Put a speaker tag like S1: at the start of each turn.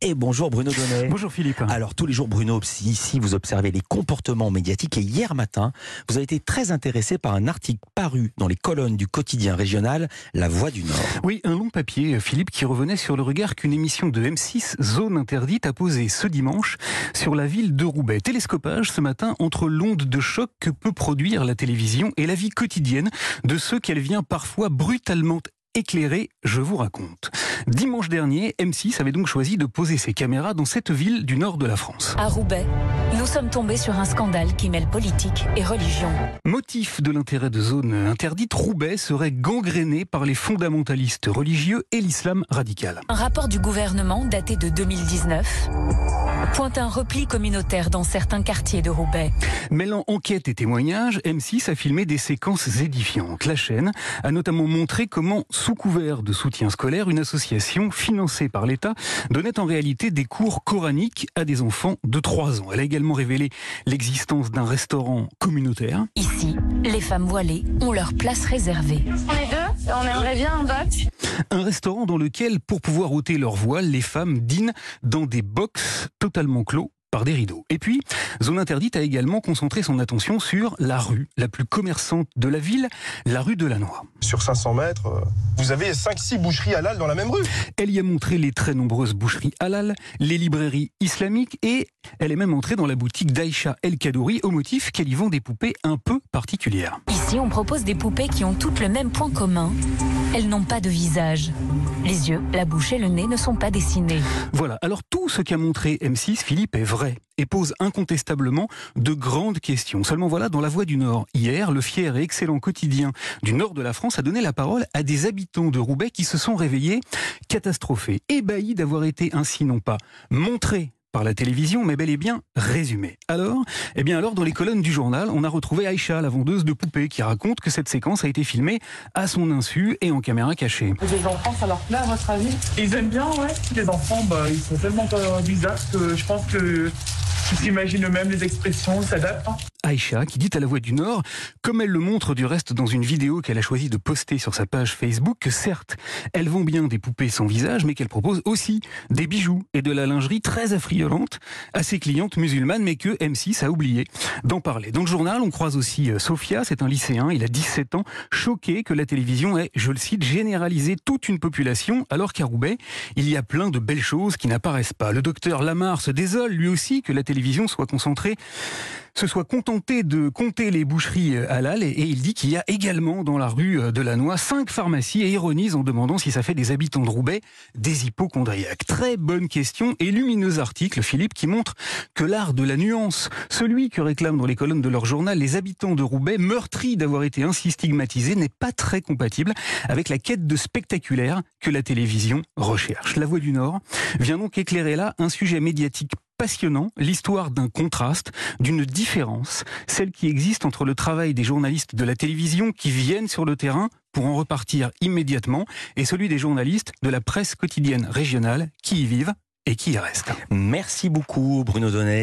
S1: Et bonjour Bruno Donnet.
S2: Bonjour Philippe.
S1: Alors tous les jours Bruno, ici vous observez les comportements médiatiques et hier matin, vous avez été très intéressé par un article paru dans les colonnes du quotidien régional La Voix du Nord.
S2: Oui, un long papier Philippe qui revenait sur le regard qu'une émission de M6 Zone interdite a posé ce dimanche sur la ville de Roubaix. Télescopage ce matin entre l'onde de choc que peut produire la télévision et la vie quotidienne de ceux qu'elle vient parfois brutalement éclairé, je vous raconte. Dimanche dernier, M6 avait donc choisi de poser ses caméras dans cette ville du nord de la France.
S3: À Roubaix, nous sommes tombés sur un scandale qui mêle politique et religion.
S2: Motif de l'intérêt de zone interdite, Roubaix serait gangréné par les fondamentalistes religieux et l'islam radical.
S3: Un rapport du gouvernement daté de 2019 pointe un repli communautaire dans certains quartiers de Roubaix.
S2: Mêlant enquête et témoignages, M6 a filmé des séquences édifiantes. La chaîne a notamment montré comment, sous couvert de soutien scolaire, une association financée par l'État donnait en réalité des cours coraniques à des enfants de 3 ans. Elle a également révélé l'existence d'un restaurant communautaire.
S3: Ici, les femmes voilées ont leur place réservée.
S4: On est deux, on aimerait bien un box.
S2: Un restaurant dans lequel, pour pouvoir ôter leur voile, les femmes dînent dans des box totalement clos par des rideaux. Et puis, Zone Interdite a également concentré son attention sur la rue la plus commerçante de la ville, la rue de la Noix.
S5: Sur 500 mètres, euh, vous avez 5-6 boucheries halal dans la même rue.
S2: Elle y a montré les très nombreuses boucheries halal, les librairies islamiques et elle est même entrée dans la boutique d'Aïcha El Kadouri au motif qu'elle y vend des poupées un peu particulières.
S3: Ici, on propose des poupées qui ont toutes le même point commun. Elles n'ont pas de visage. Les yeux, la bouche et le nez ne sont pas dessinés.
S2: Voilà, alors tout ce qu'a montré M6, Philippe, est vrai et pose incontestablement de grandes questions. Seulement voilà, dans la Voix du Nord, hier, le fier et excellent quotidien du nord de la France a donné la parole à des habitants de Roubaix qui se sont réveillés catastrophés, ébahis d'avoir été ainsi non pas montrés par la télévision, mais bel et bien résumé. Alors, eh bien alors, dans les colonnes du journal, on a retrouvé Aïcha, la vendeuse de poupées, qui raconte que cette séquence a été filmée à son insu et en caméra cachée.
S6: Les enfants, ça leur plaît à votre avis? Ils aiment bien, ouais. Les enfants, bah, ils sont tellement pas bizarres que je pense que ils s'imaginent eux-mêmes les expressions, s'adaptent.
S2: Aïcha, qui dit à la Voix du Nord, comme elle le montre du reste dans une vidéo qu'elle a choisi de poster sur sa page Facebook, que certes, elle vend bien des poupées sans visage, mais qu'elle propose aussi des bijoux et de la lingerie très affriolante à ses clientes musulmanes, mais que M6 a oublié d'en parler. Dans le journal, on croise aussi euh, Sophia, c'est un lycéen, il a 17 ans, choqué que la télévision ait, je le cite, généralisé toute une population, alors qu'à Roubaix, il y a plein de belles choses qui n'apparaissent pas. Le docteur Lamar se désole lui aussi que la télévision soit concentrée se soit contenté de compter les boucheries euh, halal et, il dit qu'il y a également dans la rue euh, de la Noix cinq pharmacies et ironise en demandant si ça fait des habitants de Roubaix des hypochondriaques. Très bonne question et lumineux article, Philippe, qui montre que l'art de la nuance, celui que réclament dans les colonnes de leur journal les habitants de Roubaix, meurtris d'avoir été ainsi stigmatisés, n'est pas très compatible avec la quête de spectaculaire que la télévision recherche. La Voix du Nord vient donc éclairer là un sujet médiatique passionnant, l'histoire d'un contraste, d'une différence, celle qui existe entre le travail des journalistes de la télévision qui viennent sur le terrain pour en repartir immédiatement et celui des journalistes de la presse quotidienne régionale qui y vivent et qui y restent.
S1: Merci beaucoup Bruno Donnet.